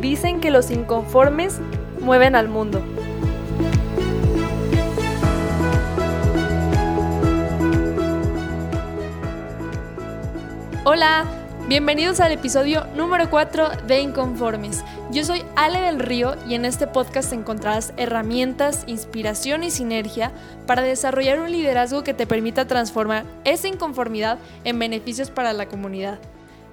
Dicen que los inconformes mueven al mundo. Hola, bienvenidos al episodio número 4 de Inconformes. Yo soy Ale del Río y en este podcast encontrarás herramientas, inspiración y sinergia para desarrollar un liderazgo que te permita transformar esa inconformidad en beneficios para la comunidad.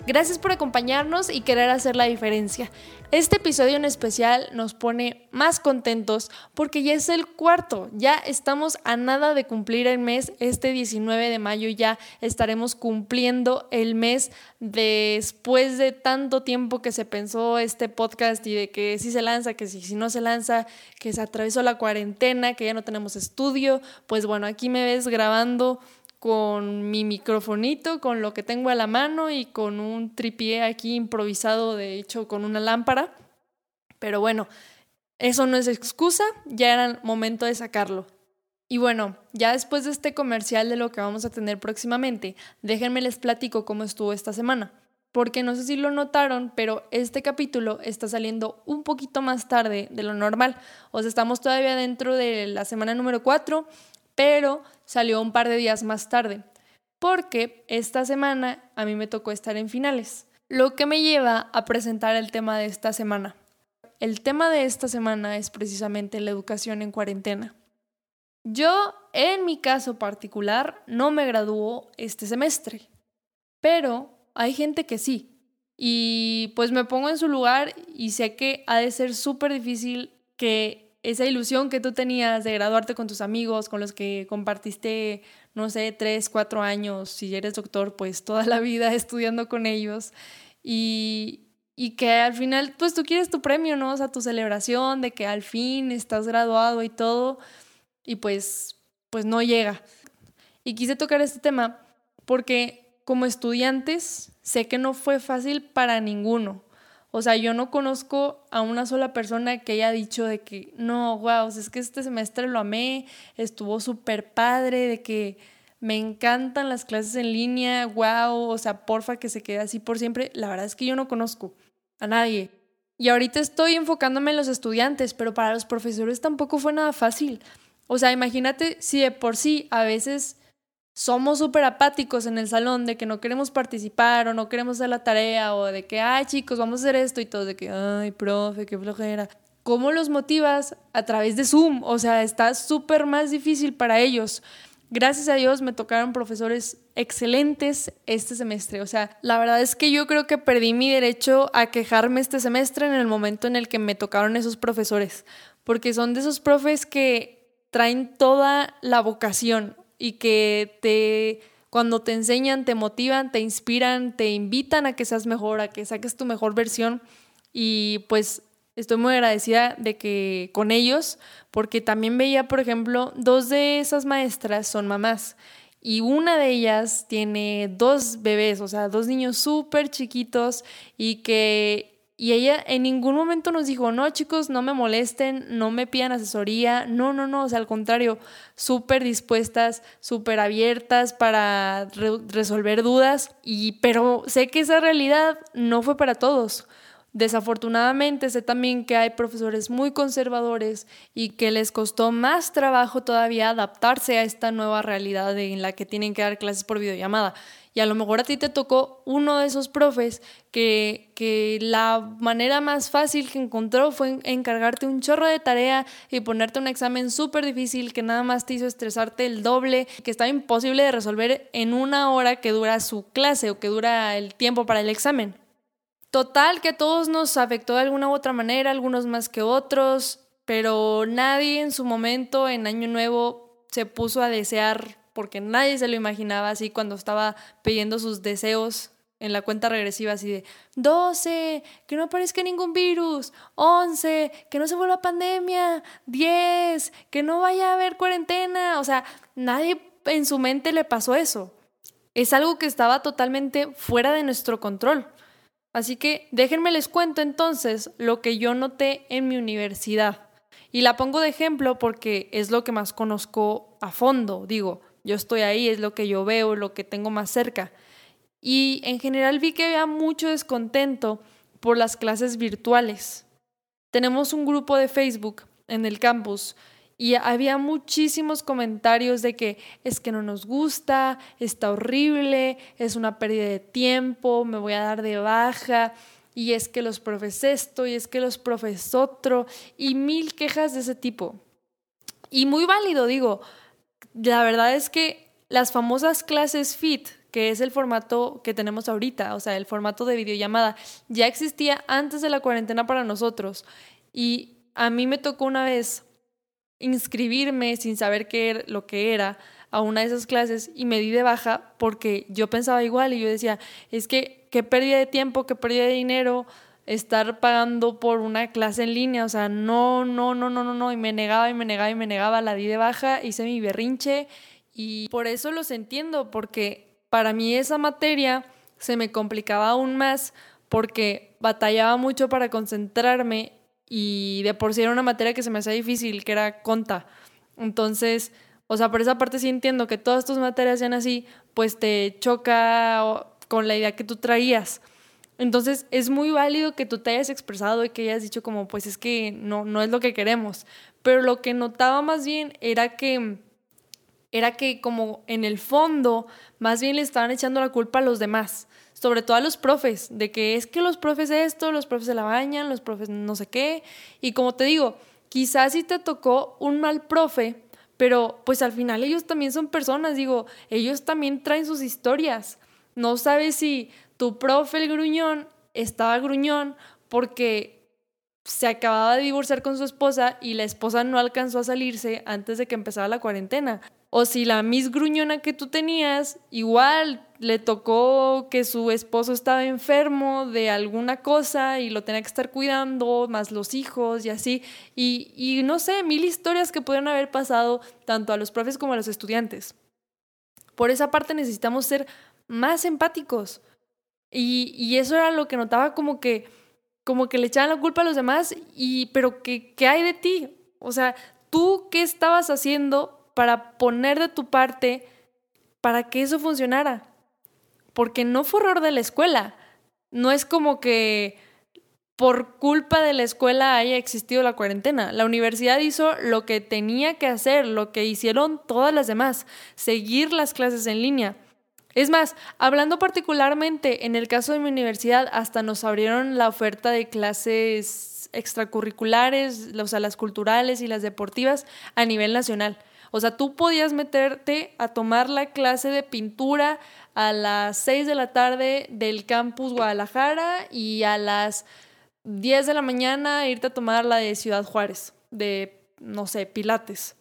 Gracias por acompañarnos y querer hacer la diferencia. Este episodio en especial nos pone más contentos porque ya es el cuarto, ya estamos a nada de cumplir el mes, este 19 de mayo ya estaremos cumpliendo el mes después de tanto tiempo que se pensó este podcast y de que si se lanza, que si, no se lanza, que se atravesó la cuarentena, que ya no tenemos estudio, pues bueno, aquí me ves grabando con mi microfonito, con lo que tengo a la mano y con un tripié aquí improvisado, de hecho, con una lámpara. Pero bueno, eso no es excusa, ya era momento de sacarlo. Y bueno, ya después de este comercial de lo que vamos a tener próximamente, déjenme les platico cómo estuvo esta semana. Porque no sé si lo notaron, pero este capítulo está saliendo un poquito más tarde de lo normal. O estamos todavía dentro de la semana número 4 pero salió un par de días más tarde, porque esta semana a mí me tocó estar en finales, lo que me lleva a presentar el tema de esta semana. El tema de esta semana es precisamente la educación en cuarentena. Yo, en mi caso particular, no me graduó este semestre, pero hay gente que sí. Y pues me pongo en su lugar y sé que ha de ser súper difícil que esa ilusión que tú tenías de graduarte con tus amigos, con los que compartiste, no sé, tres, cuatro años, si eres doctor, pues toda la vida estudiando con ellos. Y, y que al final, pues tú quieres tu premio, ¿no? O sea, tu celebración de que al fin estás graduado y todo, y pues, pues no llega. Y quise tocar este tema porque como estudiantes sé que no fue fácil para ninguno. O sea, yo no conozco a una sola persona que haya dicho de que, no, wow, es que este semestre lo amé, estuvo súper padre, de que me encantan las clases en línea, wow, o sea, porfa que se quede así por siempre. La verdad es que yo no conozco a nadie. Y ahorita estoy enfocándome en los estudiantes, pero para los profesores tampoco fue nada fácil. O sea, imagínate si de por sí a veces somos súper apáticos en el salón de que no queremos participar o no queremos hacer la tarea o de que, ay chicos, vamos a hacer esto y todo, de que, ay, profe, qué flojera. ¿Cómo los motivas? A través de Zoom. O sea, está súper más difícil para ellos. Gracias a Dios me tocaron profesores excelentes este semestre. O sea, la verdad es que yo creo que perdí mi derecho a quejarme este semestre en el momento en el que me tocaron esos profesores. Porque son de esos profes que traen toda la vocación y que te cuando te enseñan, te motivan, te inspiran, te invitan a que seas mejor, a que saques tu mejor versión. Y pues estoy muy agradecida de que con ellos porque también veía, por ejemplo, dos de esas maestras son mamás y una de ellas tiene dos bebés, o sea, dos niños súper chiquitos y que y ella en ningún momento nos dijo, no chicos, no me molesten, no me pidan asesoría, no, no, no, o sea, al contrario, súper dispuestas, súper abiertas para resolver dudas, y, pero sé que esa realidad no fue para todos. Desafortunadamente sé también que hay profesores muy conservadores y que les costó más trabajo todavía adaptarse a esta nueva realidad en la que tienen que dar clases por videollamada. Y a lo mejor a ti te tocó uno de esos profes que, que la manera más fácil que encontró fue encargarte un chorro de tarea y ponerte un examen súper difícil que nada más te hizo estresarte el doble, que estaba imposible de resolver en una hora que dura su clase o que dura el tiempo para el examen. Total, que a todos nos afectó de alguna u otra manera, algunos más que otros, pero nadie en su momento, en Año Nuevo, se puso a desear porque nadie se lo imaginaba así cuando estaba pidiendo sus deseos en la cuenta regresiva así de 12, que no aparezca ningún virus, 11, que no se vuelva pandemia, 10, que no vaya a haber cuarentena, o sea, nadie en su mente le pasó eso. Es algo que estaba totalmente fuera de nuestro control. Así que déjenme les cuento entonces lo que yo noté en mi universidad. Y la pongo de ejemplo porque es lo que más conozco a fondo. Digo, yo estoy ahí, es lo que yo veo, lo que tengo más cerca. Y en general vi que había mucho descontento por las clases virtuales. Tenemos un grupo de Facebook en el campus y había muchísimos comentarios de que es que no nos gusta, está horrible, es una pérdida de tiempo, me voy a dar de baja, y es que los profes esto, y es que los profes otro, y mil quejas de ese tipo. Y muy válido, digo, la verdad es que las famosas clases FIT, que es el formato que tenemos ahorita, o sea, el formato de videollamada, ya existía antes de la cuarentena para nosotros. Y a mí me tocó una vez inscribirme sin saber qué era, lo que era a una de esas clases y me di de baja porque yo pensaba igual y yo decía, es que qué pérdida de tiempo, qué pérdida de dinero estar pagando por una clase en línea, o sea, no, no, no, no, no, no, y me negaba y me negaba y me negaba, la di de baja, hice mi berrinche y por eso los entiendo, porque para mí esa materia se me complicaba aún más porque batallaba mucho para concentrarme y de por sí era una materia que se me hacía difícil, que era conta. Entonces, o sea, por esa parte sí entiendo que todas tus materias sean así, pues te choca con la idea que tú traías. Entonces, es muy válido que tú te hayas expresado y que hayas dicho como, pues es que no, no es lo que queremos. Pero lo que notaba más bien era que, era que como en el fondo, más bien le estaban echando la culpa a los demás sobre todo a los profes, de que es que los profes esto, los profes se la bañan, los profes no sé qué. Y como te digo, quizás si te tocó un mal profe, pero pues al final ellos también son personas, digo, ellos también traen sus historias. No sabes si tu profe, el gruñón, estaba gruñón porque se acababa de divorciar con su esposa y la esposa no alcanzó a salirse antes de que empezara la cuarentena. O si la Miss Gruñona que tú tenías, igual le tocó que su esposo estaba enfermo de alguna cosa y lo tenía que estar cuidando, más los hijos y así. Y, no sé, mil historias que pudieron haber pasado tanto a los profes como a los estudiantes. Por esa parte necesitamos ser más empáticos. Y, eso era lo que notaba como que, como que le echaban la culpa a los demás, y, pero ¿qué, ¿qué hay de ti? O sea, ¿tú qué estabas haciendo para poner de tu parte para que eso funcionara. Porque no fue error de la escuela. No es como que por culpa de la escuela haya existido la cuarentena. La universidad hizo lo que tenía que hacer, lo que hicieron todas las demás, seguir las clases en línea. Es más, hablando particularmente en el caso de mi universidad, hasta nos abrieron la oferta de clases extracurriculares, o sea, las culturales y las deportivas a nivel nacional. O sea, tú podías meterte a tomar la clase de pintura a las 6 de la tarde del campus Guadalajara y a las 10 de la mañana irte a tomar la de Ciudad Juárez, de, no sé, Pilates.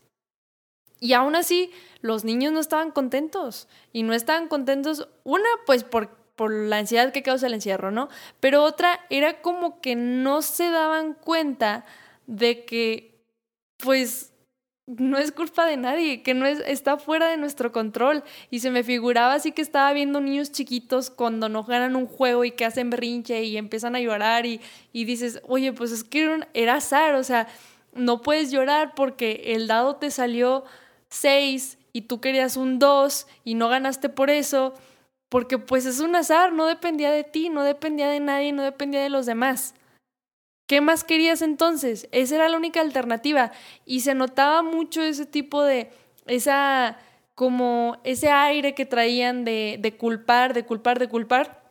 Y aún así, los niños no estaban contentos. Y no estaban contentos, una, pues por, por la ansiedad que causa el encierro, ¿no? Pero otra era como que no se daban cuenta de que, pues, no es culpa de nadie, que no es, está fuera de nuestro control. Y se me figuraba así que estaba viendo niños chiquitos cuando no ganan un juego y que hacen berrinche y empiezan a llorar y, y dices, oye, pues es que era azar, o sea, no puedes llorar porque el dado te salió 6 y tú querías un 2 y no ganaste por eso, porque pues es un azar, no dependía de ti, no dependía de nadie, no dependía de los demás. ¿Qué más querías entonces? Esa era la única alternativa. Y se notaba mucho ese tipo de, esa, como ese aire que traían de, de culpar, de culpar, de culpar.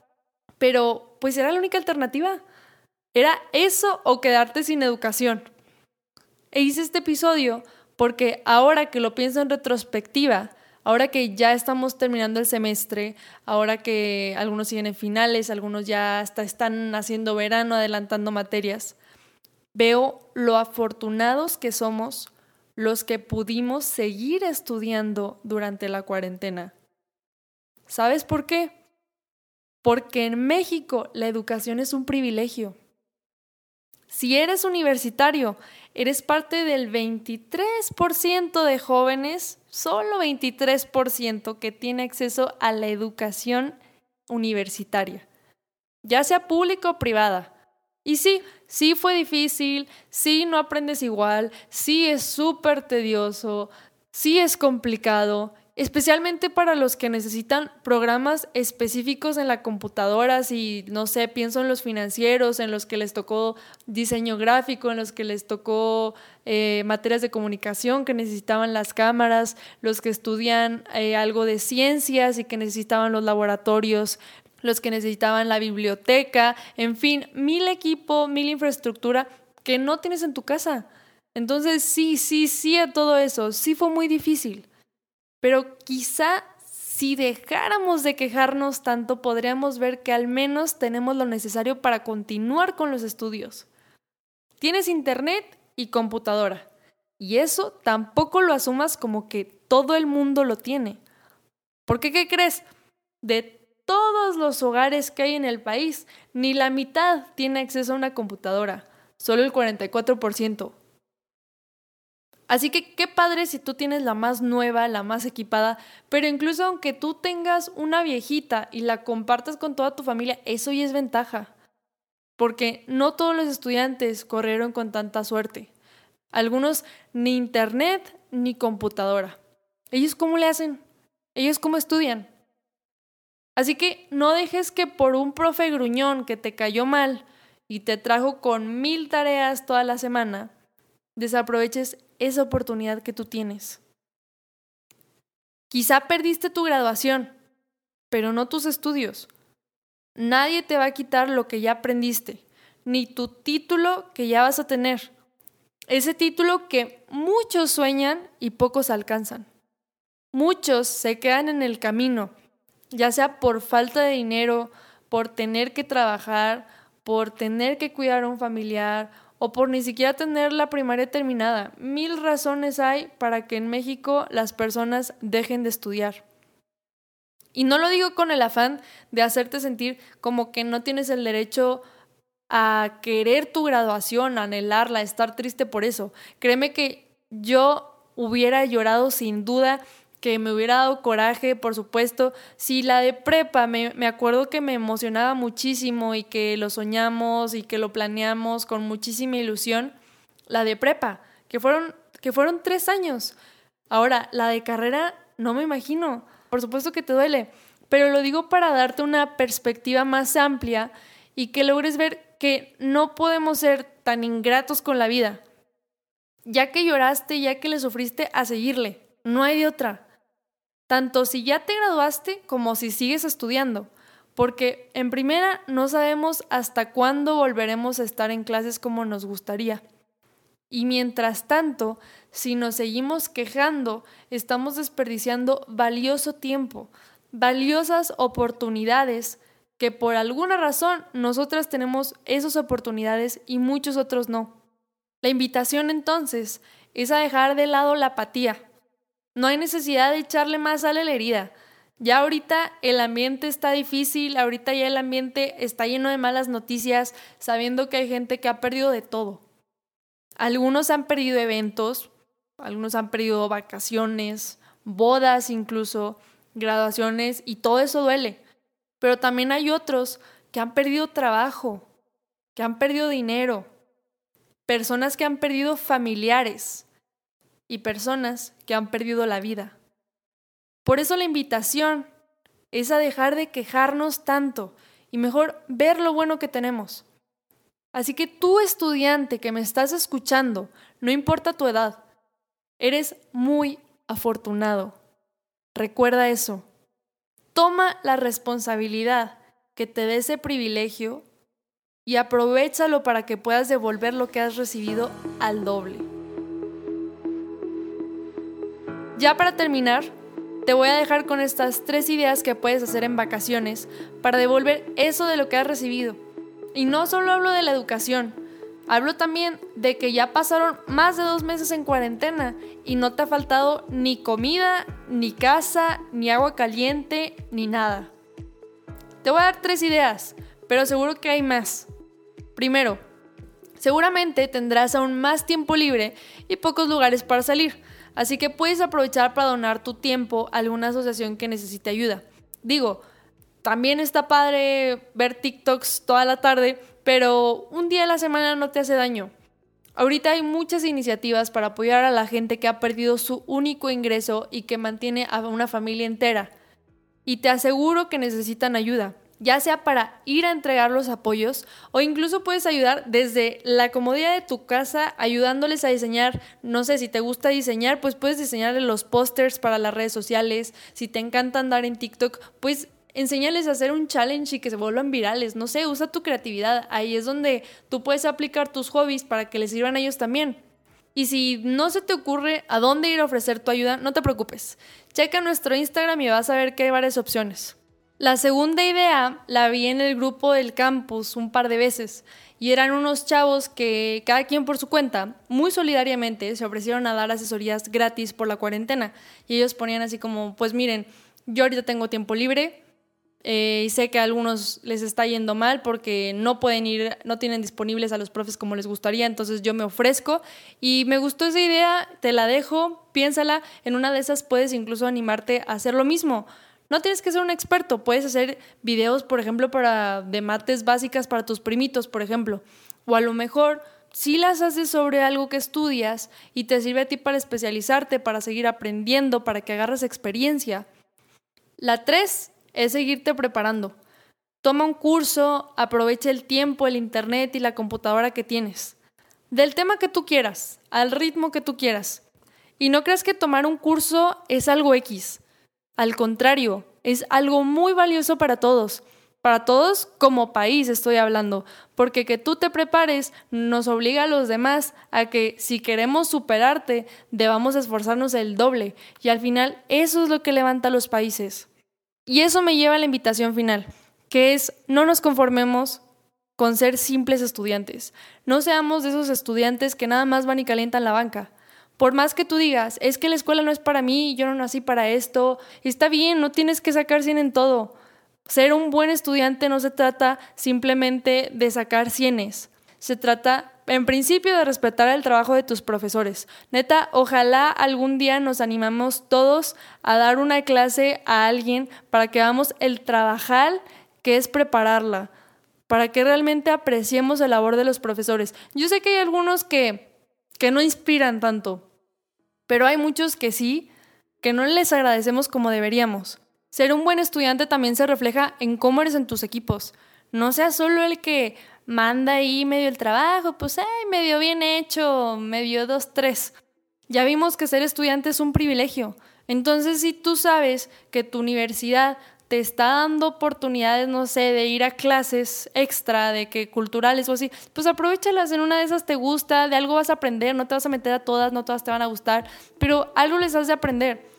Pero pues era la única alternativa. Era eso o quedarte sin educación. E hice este episodio porque ahora que lo pienso en retrospectiva, Ahora que ya estamos terminando el semestre, ahora que algunos siguen en finales, algunos ya hasta están haciendo verano, adelantando materias, veo lo afortunados que somos los que pudimos seguir estudiando durante la cuarentena. ¿Sabes por qué? Porque en México la educación es un privilegio. Si eres universitario, eres parte del 23% de jóvenes, solo 23% que tiene acceso a la educación universitaria, ya sea pública o privada. Y sí, sí fue difícil, sí no aprendes igual, sí es súper tedioso, sí es complicado especialmente para los que necesitan programas específicos en la computadora, si no sé, pienso en los financieros, en los que les tocó diseño gráfico, en los que les tocó eh, materias de comunicación que necesitaban las cámaras, los que estudian eh, algo de ciencias y que necesitaban los laboratorios, los que necesitaban la biblioteca, en fin, mil equipo, mil infraestructura que no tienes en tu casa. Entonces sí, sí, sí a todo eso, sí fue muy difícil. Pero quizá si dejáramos de quejarnos tanto, podríamos ver que al menos tenemos lo necesario para continuar con los estudios. Tienes internet y computadora. Y eso tampoco lo asumas como que todo el mundo lo tiene. ¿Por qué qué crees? De todos los hogares que hay en el país, ni la mitad tiene acceso a una computadora, solo el 44%. Así que qué padre si tú tienes la más nueva, la más equipada, pero incluso aunque tú tengas una viejita y la compartas con toda tu familia, eso ya es ventaja. Porque no todos los estudiantes corrieron con tanta suerte. Algunos ni internet ni computadora. ¿Ellos cómo le hacen? ¿Ellos cómo estudian? Así que no dejes que por un profe gruñón que te cayó mal y te trajo con mil tareas toda la semana, desaproveches esa oportunidad que tú tienes. Quizá perdiste tu graduación, pero no tus estudios. Nadie te va a quitar lo que ya aprendiste, ni tu título que ya vas a tener. Ese título que muchos sueñan y pocos alcanzan. Muchos se quedan en el camino ya sea por falta de dinero, por tener que trabajar, por tener que cuidar a un familiar o por ni siquiera tener la primaria terminada. Mil razones hay para que en México las personas dejen de estudiar. Y no lo digo con el afán de hacerte sentir como que no tienes el derecho a querer tu graduación, a anhelarla, a estar triste por eso. Créeme que yo hubiera llorado sin duda que me hubiera dado coraje, por supuesto. Si la de prepa, me, me, acuerdo que me emocionaba muchísimo y que lo soñamos y que lo planeamos con muchísima ilusión. La de prepa, que fueron, que fueron tres años. Ahora, la de carrera, no me imagino. Por supuesto que te duele, pero lo digo para darte una perspectiva más amplia y que logres ver que no podemos ser tan ingratos con la vida. Ya que lloraste, ya que le sufriste, a seguirle. No hay de otra tanto si ya te graduaste como si sigues estudiando, porque en primera no sabemos hasta cuándo volveremos a estar en clases como nos gustaría. Y mientras tanto, si nos seguimos quejando, estamos desperdiciando valioso tiempo, valiosas oportunidades que por alguna razón nosotras tenemos esas oportunidades y muchos otros no. La invitación entonces es a dejar de lado la apatía, no hay necesidad de echarle más sal a la herida. Ya ahorita el ambiente está difícil, ahorita ya el ambiente está lleno de malas noticias, sabiendo que hay gente que ha perdido de todo. Algunos han perdido eventos, algunos han perdido vacaciones, bodas incluso, graduaciones y todo eso duele. Pero también hay otros que han perdido trabajo, que han perdido dinero, personas que han perdido familiares, y personas que han perdido la vida. Por eso la invitación es a dejar de quejarnos tanto y mejor ver lo bueno que tenemos. Así que tú estudiante que me estás escuchando, no importa tu edad, eres muy afortunado. Recuerda eso. Toma la responsabilidad que te dé ese privilegio y aprovechalo para que puedas devolver lo que has recibido al doble. Ya para terminar, te voy a dejar con estas tres ideas que puedes hacer en vacaciones para devolver eso de lo que has recibido. Y no solo hablo de la educación, hablo también de que ya pasaron más de dos meses en cuarentena y no te ha faltado ni comida, ni casa, ni agua caliente, ni nada. Te voy a dar tres ideas, pero seguro que hay más. Primero, seguramente tendrás aún más tiempo libre y pocos lugares para salir Así que puedes aprovechar para donar tu tiempo a alguna asociación que necesite ayuda. Digo, también está padre ver TikToks toda la tarde, pero un día a la semana no te hace daño. Ahorita hay muchas iniciativas para apoyar a la gente que ha perdido su único ingreso y que mantiene a una familia entera. Y te aseguro que necesitan ayuda ya sea para ir a entregar los apoyos o incluso puedes ayudar desde la comodidad de tu casa ayudándoles a diseñar, no sé, si te gusta diseñar, pues puedes diseñarle los pósters para las redes sociales, si te encanta andar en TikTok, pues enséñales a hacer un challenge y que se vuelvan virales, no sé, usa tu creatividad, ahí es donde tú puedes aplicar tus hobbies para que les sirvan a ellos también. Y si no se te ocurre a dónde ir a ofrecer tu ayuda, no te preocupes. Checa nuestro Instagram y vas a ver que hay varias opciones. La segunda idea la vi en el grupo del campus un par de veces y eran unos chavos que cada quien por su cuenta, muy solidariamente, se ofrecieron a dar asesorías gratis por la cuarentena. Y ellos ponían así como, pues miren, yo ahorita tengo tiempo libre eh, y sé que a algunos les está yendo mal porque no pueden ir, no tienen disponibles a los profes como les gustaría, entonces yo me ofrezco y me gustó esa idea, te la dejo, piénsala, en una de esas puedes incluso animarte a hacer lo mismo no tienes que ser un experto, puedes hacer videos, por ejemplo, para de mates básicas para tus primitos, por ejemplo. O a lo mejor si las haces sobre algo que estudias y te sirve a ti para especializarte, para seguir aprendiendo, para que agarres experiencia. La tres es seguirte preparando. Toma un curso, aprovecha el tiempo, el internet y la computadora que tienes. Del tema que tú quieras, al ritmo que tú quieras. Y no creas que tomar un curso es algo X. Al contrario, es algo muy valioso para todos. Para todos como país estoy hablando, porque que tú te prepares nos obliga a los demás a que si queremos superarte debamos esforzarnos el doble y al final eso es lo que levanta a los países. Y eso me lleva a la invitación final, que es no nos conformemos con ser simples estudiantes. No seamos de esos estudiantes que nada más van y calientan la banca. Por más que tú digas, es que la escuela no es para mí, yo no nací para esto, está bien, no tienes que sacar 100 en todo. Ser un buen estudiante no se trata simplemente de sacar cienes, se trata en principio de respetar el trabajo de tus profesores. Neta, ojalá algún día nos animamos todos a dar una clase a alguien para que hagamos el trabajar que es prepararla, para que realmente apreciemos el labor de los profesores. Yo sé que hay algunos que que no inspiran tanto, pero hay muchos que sí, que no les agradecemos como deberíamos. Ser un buen estudiante también se refleja en cómo eres en tus equipos. No seas solo el que manda ahí medio el trabajo, pues ay, medio bien hecho, medio dos, tres. Ya vimos que ser estudiante es un privilegio. Entonces, si tú sabes que tu universidad te está dando oportunidades, no sé, de ir a clases extra, de que culturales o así, pues aprovechalas, en una de esas te gusta, de algo vas a aprender, no te vas a meter a todas, no todas te van a gustar, pero algo les has de aprender.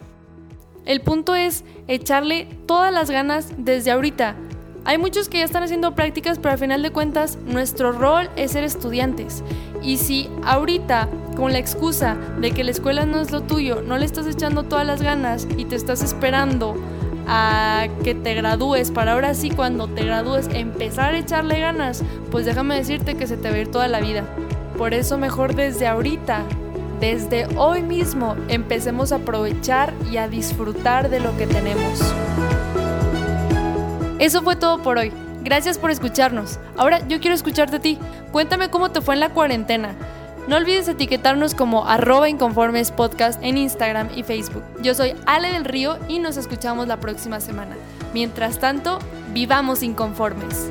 El punto es echarle todas las ganas desde ahorita. Hay muchos que ya están haciendo prácticas, pero al final de cuentas nuestro rol es ser estudiantes. Y si ahorita, con la excusa de que la escuela no es lo tuyo, no le estás echando todas las ganas y te estás esperando a que te gradúes para ahora sí cuando te gradúes empezar a echarle ganas, pues déjame decirte que se te va a ir toda la vida. Por eso mejor desde ahorita, desde hoy mismo, empecemos a aprovechar y a disfrutar de lo que tenemos. Eso fue todo por hoy. Gracias por escucharnos. Ahora yo quiero escucharte a ti. Cuéntame cómo te fue en la cuarentena. No olvides etiquetarnos como arroba inconformes podcast en Instagram y Facebook. Yo soy Ale del Río y nos escuchamos la próxima semana. Mientras tanto, vivamos inconformes.